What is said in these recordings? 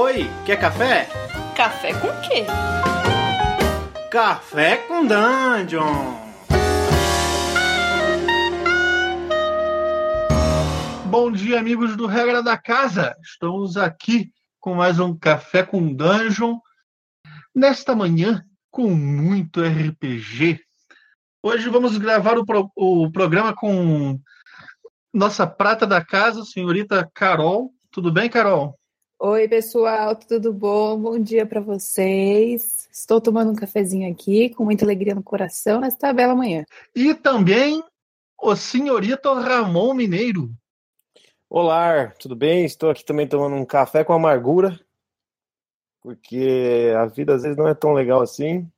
Oi, quer café? Café com quê? Café com Dungeon! Bom dia, amigos do Regra da Casa! Estamos aqui com mais um Café com Dungeon. Nesta manhã, com muito RPG. Hoje vamos gravar o, pro, o programa com nossa prata da casa, senhorita Carol. Tudo bem, Carol? Oi, pessoal, tudo bom? Bom dia para vocês. Estou tomando um cafezinho aqui, com muita alegria no coração, nesta bela manhã. E também o senhorito Ramon Mineiro. Olá, tudo bem? Estou aqui também tomando um café com amargura, porque a vida às vezes não é tão legal assim.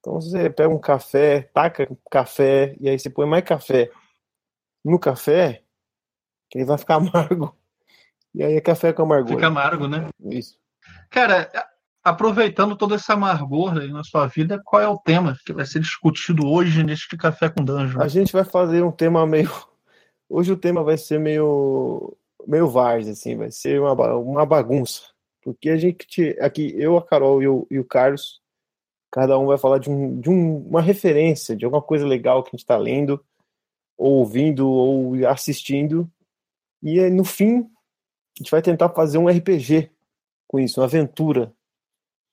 Então você pega um café, taca café, e aí você põe mais café no café, que ele vai ficar amargo. E aí é café com amargura. Fica amargo, né? Isso. Cara, aproveitando todo esse amargor aí na sua vida, qual é o tema que vai ser discutido hoje neste Café com Dungeon? A gente vai fazer um tema meio. Hoje o tema vai ser meio. meio vars, assim, vai ser uma, uma bagunça. Porque a gente. Aqui, eu, a Carol e o, e o Carlos, cada um vai falar de, um, de um, uma referência, de alguma coisa legal que a gente está lendo, ou ouvindo, ou assistindo. E no fim, a gente vai tentar fazer um RPG com isso, uma aventura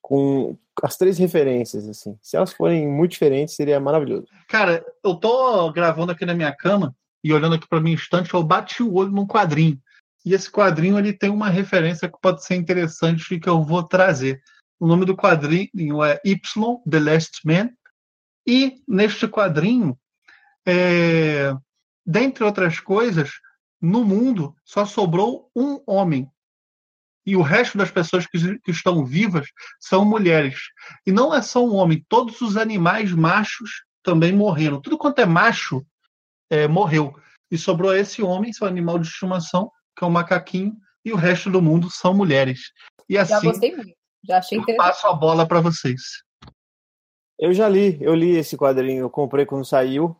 com as três referências, assim. Se elas forem muito diferentes, seria maravilhoso. Cara, eu tô gravando aqui na minha cama e olhando aqui para minha estante, eu bati o olho num quadrinho. E esse quadrinho ele tem uma referência que pode ser interessante e que eu vou trazer. O nome do quadrinho é Y, The Last Man. E neste quadrinho, é, dentre outras coisas, no mundo só sobrou um homem. E o resto das pessoas que, que, estão vivas são mulheres. E não é só um homem, todos os animais machos também morreram. Tudo quanto é macho é, morreu. E sobrou esse homem, seu animal de estimação, que é um macaquinho, e o resto do mundo são mulheres. E assim, já gostei muito. Já achei interessante. passo a bola para vocês. Eu já li, eu li esse quadrinho, eu comprei quando saiu.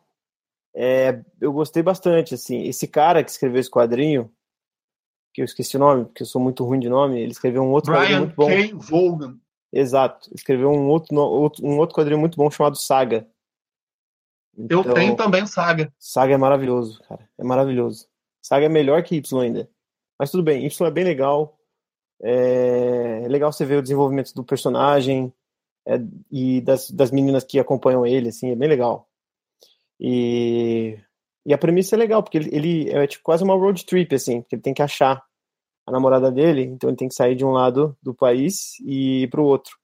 É, eu gostei bastante, assim. Esse cara que escreveu esse quadrinho, que eu esqueci o nome, porque eu sou muito ruim de nome, ele escreveu um outro Brian quadrinho muito bom. K. Vaughan. Exato, escreveu um outro, outro, um outro quadrinho muito bom chamado Saga. Então, eu tenho também Saga. Saga é maravilhoso, cara. É maravilhoso. Saga é melhor que Y ainda. Mas tudo bem, Y é bem legal. É, é legal você ver o desenvolvimento do personagem é, e das, das meninas que acompanham ele, assim, é bem legal. E, e a premissa é legal, porque ele, ele é tipo, quase uma road trip, assim, porque ele tem que achar a namorada dele, então ele tem que sair de um lado do país e ir para o outro.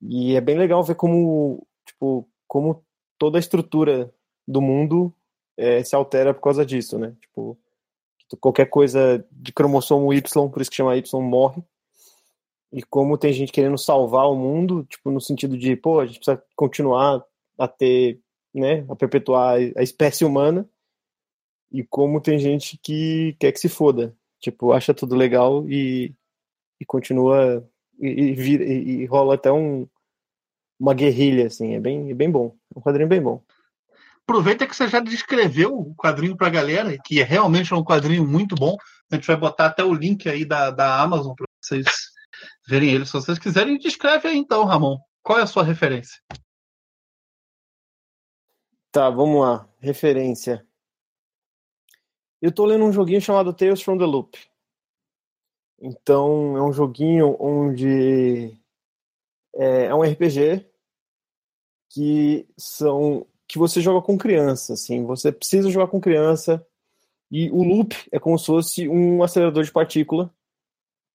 E é bem legal ver como, tipo, como toda a estrutura do mundo é, se altera por causa disso, né? Tipo, qualquer coisa de cromossomo Y, por isso que chama Y, morre. E como tem gente querendo salvar o mundo, tipo, no sentido de, pô, a gente precisa continuar a ter né, a perpetuar a espécie humana, e como tem gente que quer que se foda, tipo, acha tudo legal e, e continua e, e, vira, e, rola até um, uma guerrilha, assim, é bem, é bem bom, é um quadrinho bem bom. Aproveita que você já descreveu o quadrinho para a galera, que é realmente um quadrinho muito bom. A gente vai botar até o link aí da, da Amazon para vocês verem ele. Se vocês quiserem, descreve aí então, Ramon. Qual é a sua referência? Tá, vamos lá. Referência. Eu tô lendo um joguinho chamado Tales from the Loop. Então, é um joguinho onde é, é um RPG que são que você joga com criança, assim, você precisa jogar com criança e o loop é como se fosse um acelerador de partícula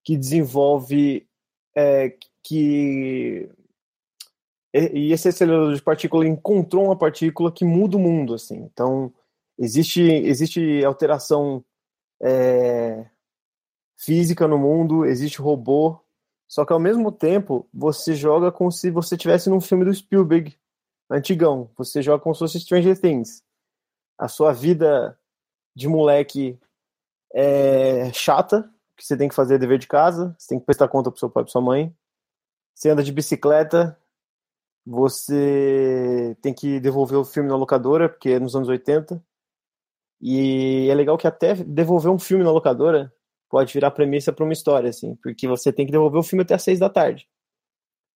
que desenvolve é, que e esse acelerador de partícula encontrou uma partícula que muda o mundo, assim. Então, existe, existe alteração é, física no mundo, existe robô, só que ao mesmo tempo você joga como se você estivesse num filme do Spielberg antigão. Você joga como se fosse Stranger Things. A sua vida de moleque é chata, que você tem que fazer dever de casa, você tem que prestar conta pro seu pai e pra sua mãe. Você anda de bicicleta, você tem que devolver o filme na locadora, porque é nos anos 80. E é legal que até devolver um filme na locadora pode virar premissa para uma história, assim, porque você tem que devolver o filme até às seis da tarde.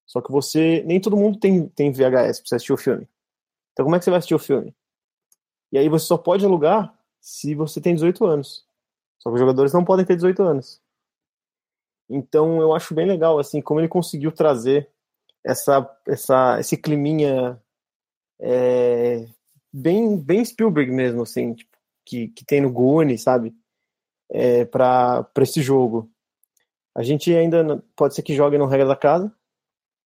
Só que você. Nem todo mundo tem, tem VHS pra você assistir o filme. Então como é que você vai assistir o filme? E aí você só pode alugar se você tem 18 anos. Só que os jogadores não podem ter 18 anos. Então eu acho bem legal, assim, como ele conseguiu trazer essa, essa, esse climinha é, bem, bem Spielberg mesmo, assim, tipo, que, que tem no Goonies, sabe? É, para esse jogo. A gente ainda pode ser que jogue no regra da casa,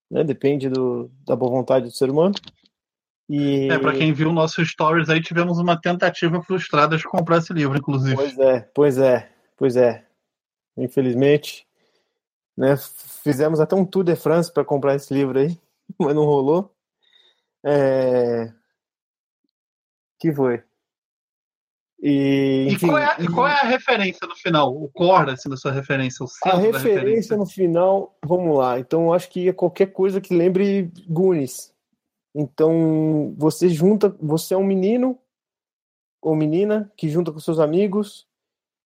né? Depende do, da boa vontade do ser humano. E... É, para quem viu nossos stories aí, tivemos uma tentativa frustrada de comprar esse livro, inclusive. Pois é, pois é, pois é. Infelizmente, né? Fizemos até um tour de France para comprar esse livro aí, mas não rolou. É... Que foi? E, enfim, e, qual é, e, qual é, a referência no final? O core, assim, da sua referência? a referência, referência, no final, vamos lá. Então, eu acho que é qualquer coisa que lembre Goonies. Então, você junta, você é um menino ou menina que junta com seus amigos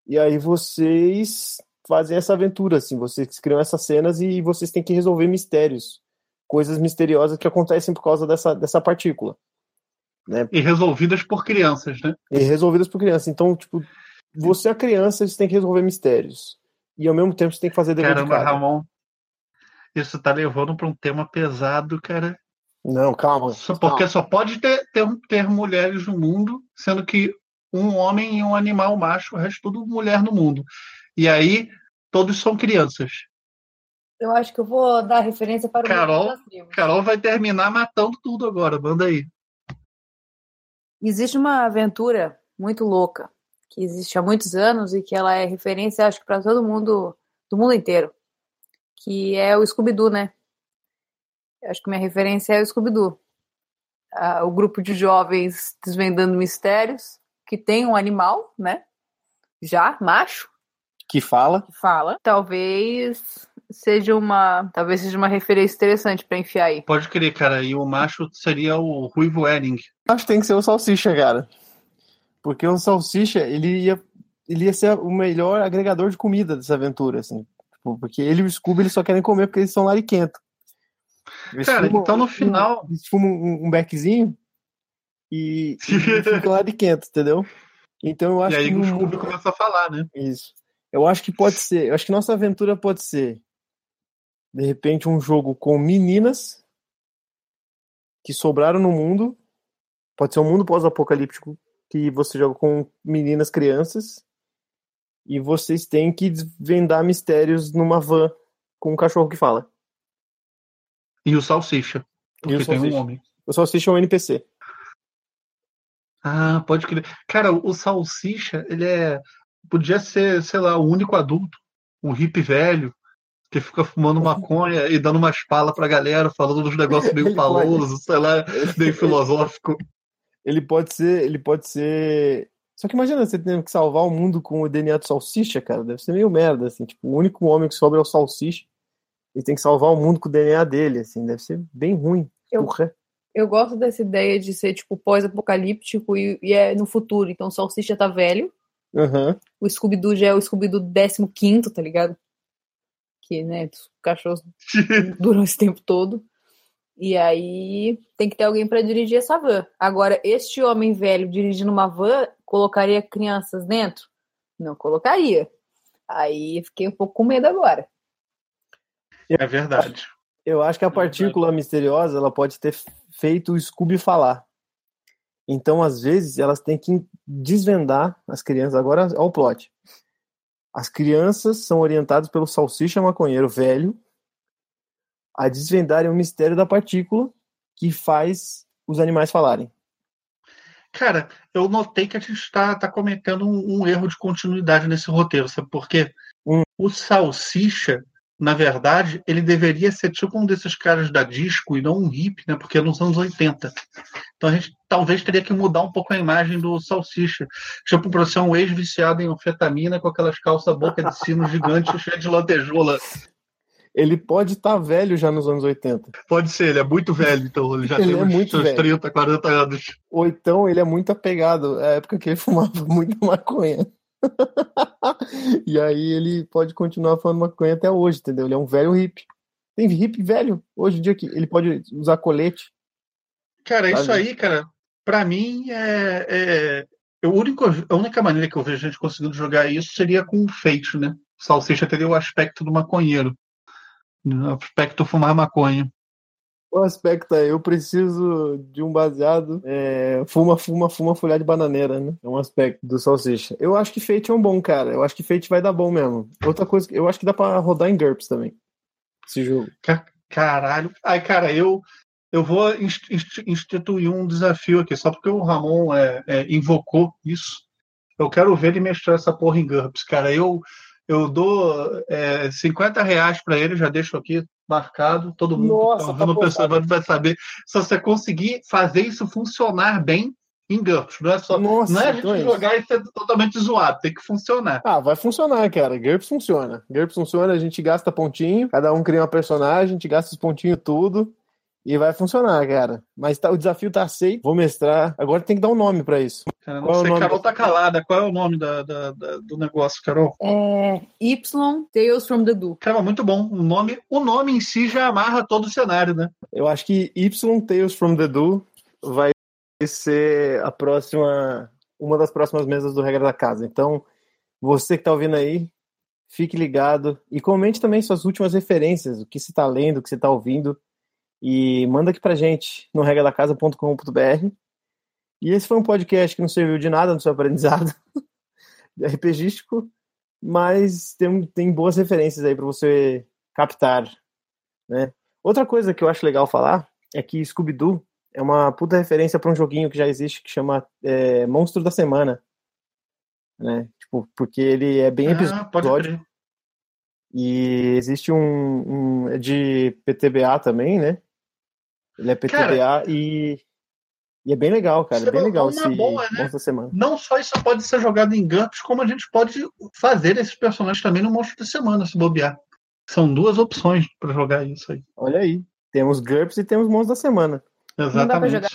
e aí vocês fazem essa aventura, assim, vocês criam essas cenas e vocês têm que resolver mistérios, coisas misteriosas que acontecem por causa dessa, dessa partícula. Né? E resolvidas por crianças, né? E resolvidas por crianças. Então, tipo, você é criança, você tem que resolver mistérios. E ao mesmo tempo você tem que fazer dever Caramba, de Ramon, isso tá levando para um tema pesado, cara. Não, calma. Só porque calma. só pode ter, ter, ter mulheres no mundo, sendo que um homem e um animal macho, o resto tudo mulher no mundo. E aí, todos são crianças. Eu acho que eu vou dar referência para o Carol. Carol vai terminar matando tudo agora. Manda aí. Existe uma aventura muito louca que existe há muitos anos e que ela é referência, acho que para todo mundo, do mundo inteiro, que é o Scooby-Doo, né? Acho que minha referência é o Scooby-Doo. Ah, o grupo de jovens desvendando mistérios, que tem um animal, né? Já, macho. Que fala. Que fala. Talvez seja uma, talvez seja uma referência interessante para enfiar aí. Pode crer, cara. E o macho seria o Ruivo Edding. Acho que tem que ser o Salsicha, cara. Porque o Salsicha, ele ia, ele ia ser o melhor agregador de comida dessa aventura, assim. Tipo, porque ele e o Scooby eles só querem comer porque eles são lariquentos. cara, fumam, então no final. Eles fumam um, um beckzinho e, e ficam lariquentos, entendeu? Então eu acho e aí que. o Scooby começa a falar, né? Isso. Eu acho que pode ser. Eu acho que nossa aventura pode ser de repente um jogo com meninas que sobraram no mundo. Pode ser um mundo pós-apocalíptico que você joga com meninas crianças e vocês têm que desvendar mistérios numa van com um cachorro que fala. E o Salsicha. Porque o salsicha. tem um homem. O Salsicha é um NPC. Ah, pode crer. Cara, o Salsicha, ele é. Podia ser, sei lá, o único adulto, um hippie velho, que fica fumando maconha e dando umas palas pra galera, falando dos negócios meio falosos, sei lá, meio filosófico. Ele pode ser, ele pode ser. Só que imagina você tendo que salvar o mundo com o DNA do salsicha, cara. Deve ser meio merda, assim. Tipo, o único homem que sobra é o salsicha. E tem que salvar o mundo com o DNA dele, assim. Deve ser bem ruim. Eu, eu gosto dessa ideia de ser, tipo, pós-apocalíptico e, e, é no futuro. Então o salsicha tá velho. Uhum. O Scooby-Doo já é o Scooby-Doo 15, tá ligado? que, né, os cachorros duram esse tempo todo. E aí tem que ter alguém para dirigir essa van. Agora, este homem velho dirigindo uma van, colocaria crianças dentro? Não colocaria. Aí fiquei um pouco com medo agora. É verdade. Eu acho que a partícula misteriosa ela pode ter feito o Scooby falar. Então, às vezes, elas têm que desvendar as crianças. Agora, ao plot. As crianças são orientadas pelo salsicha maconheiro velho a desvendarem o mistério da partícula que faz os animais falarem. Cara, eu notei que a gente está tá cometendo um, um, erro de continuidade nesse roteiro, sabe por quê? Hum. O Salsicha, na verdade, ele deveria ser tipo um desses caras da disco e não um hippie, né? Porque é nos anos 80. Então a gente talvez teria que mudar um pouco a imagem do Salsicha. Tipo, para ser um ex-viciado em anfetamina com aquelas calças boca de sino gigantes cheia de lantejoula. Ele pode estar tá velho já nos anos 80. Pode ser, ele é muito velho, então ele já ele tem é uns seus 30, 40 anos. Ou então ele é muito apegado à época que ele fumava muita maconha. e aí ele pode continuar falando maconha até hoje, entendeu? Ele é um velho hippie. Tem hippie velho hoje em dia que ele pode usar colete. Cara, Sabe? isso aí, cara, pra mim é. é... Eu, o único, a única maneira que eu vejo a gente conseguindo jogar isso seria com o Fate, né? Salsicha teria o aspecto do maconheiro. O aspecto fumar maconha. O aspecto é, eu preciso de um baseado, é, fuma, fuma, fuma folha de bananeira, né? É um aspecto do salsicha. Eu acho que Fate é um bom, cara. Eu acho que Fate vai dar bom mesmo. Outra coisa, eu acho que dá pra rodar em GURPS também. Esse jogo. Ca- Caralho. Ai, cara, eu, eu vou inst- inst- instituir um desafio aqui, só porque o Ramon é, é, invocou isso. Eu quero ver ele mestrar essa porra em GURPS, cara. Eu, eu dou é, 50 reais pra ele, já deixo aqui marcado. Todo mundo Nossa, tá tá ouvindo o postado. pessoal vai saber. Se você conseguir fazer isso funcionar bem em GURPS, não é só. Nossa, não é a gente então é isso. jogar e ser totalmente zoado, tem que funcionar. Ah, vai funcionar, cara. GURPS funciona. GURPS funciona, a gente gasta pontinho, cada um cria uma personagem, a gente gasta os pontinhos tudo e vai funcionar, cara. Mas tá- o desafio tá aceito, vou mestrar. Agora tem que dar um nome pra isso. Cara, não Qual é o sei, nome Carol tá calada. Qual é o nome da- da- da- do negócio, Carol? É Y Tales from the Do. Cara, muito bom. O nome, o nome em si já amarra todo o cenário, né? Eu acho que Y Tales from the Do vai ser a próxima, uma das próximas mesas do Regra da Casa. Então, você que tá ouvindo aí, fique ligado e comente também suas últimas referências, o que você tá lendo, o que você tá ouvindo e manda aqui pra gente no regradacasa.com.br. E esse foi um podcast que não serviu de nada no seu aprendizado RPGístico, mas tem, tem boas referências aí para você captar, né? Outra coisa que eu acho legal falar é que Scooby-Doo é uma puta referência para um joguinho que já existe que chama é, Monstro da Semana, né? Tipo, porque ele é bem Ah, episódico crer. e existe um, um é de PTBA também, né? Ele é PTBA e, e é bem legal, cara. É bem é legal uma esse boa, né? Semana. Não só isso pode ser jogado em GURPS, como a gente pode fazer esses personagens também no Monstro da Semana, se bobear. São duas opções para jogar isso aí. Olha aí. Temos GURPS e temos Monstro da Semana. dá pra Exatamente. jogar.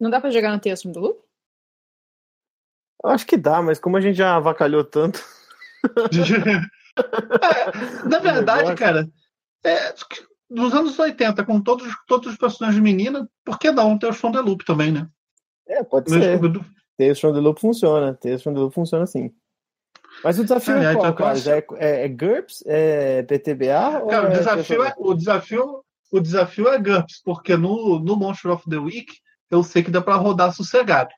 Não dá pra jogar no Tales the Loop? Eu acho que dá, mas como a gente já avacalhou tanto. É, na verdade, cara, é, nos anos 80, com todos, todos os personagens de menina, por que não ter o som de loop também, né? É, pode No ser. Scooby-Doo. Tales from the Loop funciona. Tales from the Loop funciona sim. Mas o desafio é Aliás, qual, eu cara? acho- é, é, é GURPS? É PTBA? Cara, o é desafio é, o desafio, o desafio é GURPS, porque no, no Monster of the Week eu sei que dá para rodar sossegado.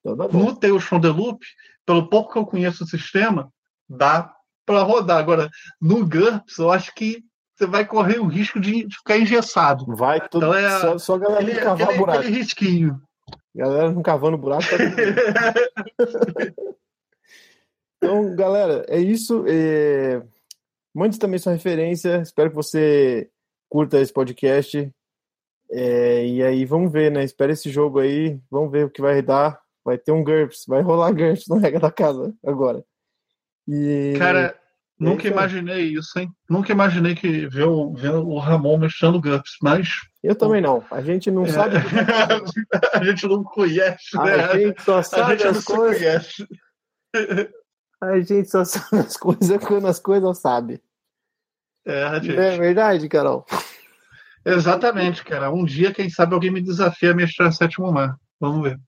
Então tá. No Tales from the Loop, pelo pouco que eu conheço o sistema, dá para rodar. Agora, no GURPS, eu acho que você vai correr o risco de, de ficar engessado. Vai tudo. Então é- só, só a galera não cavar aquele, buraco. aquele risquinho. Galera não cavando buraco. Tá. Então, galera, é isso. É... Mande também sua referência. Espero que você curta esse podcast. É, E aí, vamos ver, né? Espera esse jogo aí. Vamos ver o que vai dar. Vai ter um GURPS. Vai rolar GURPS no Regra da Casa agora. E... Cara, nunca isso aí. imaginei isso, hein? Nunca imaginei que ver o, ver o Ramon mexendo GURPS, mas. Eu também não. A gente não sabe. a gente não conhece, né? A gente só A sabe gente as coisas. conhece. A gente só sabe as coisas quando as coisas sabe. É, Não gente. é verdade, Carol? Exatamente, cara. Um dia, quem sabe, alguém me desafia a mestrar sétimo mar. Vamos ver.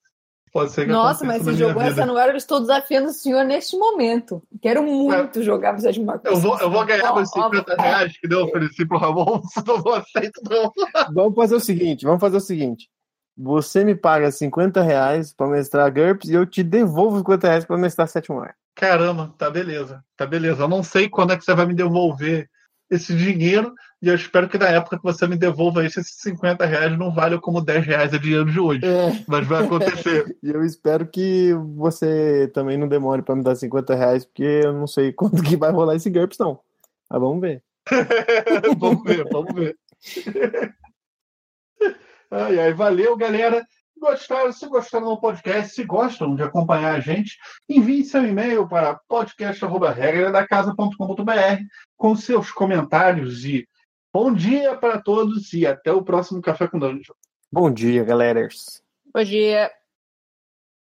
Pode ser que Nossa, mas minha jogou vida. essa no ar, eu estou desafiando o senhor neste momento. Quero muito jogar pro sétimo Marco. Eu vou, eu vou ganhar os ó, 50 ó. reais que eu ofereci pro Ramon, não aceito, não. Vamos fazer o seguinte, vamos fazer o seguinte. Você me paga 50 reais pra mestrar GURPS e eu te devolvo 50 reais pra mestrar sétimo ar. Caramba, tá beleza, tá beleza. Eu não sei quando é que você vai me devolver esse dinheiro e eu espero que na época que você me devolva isso, esses 50 reais não valham como 10 reais a dinheiro de hoje. É, Mas vai acontecer. e eu espero que você também não demore pra me dar 50 reais, porque eu não sei quando que vai rolar esse GURPS, não. Mas vamos ver. vamos ver, vamos ver. Ai, ai, valeu, galera. Gostaram, se gostaram do podcast, se gostam de acompanhar a gente, envie seu e-mail para podcast.regradacasa.com.br com seus comentários e bom dia para todos e até o próximo Café com Dungeon. Bom dia, galera. Bom dia.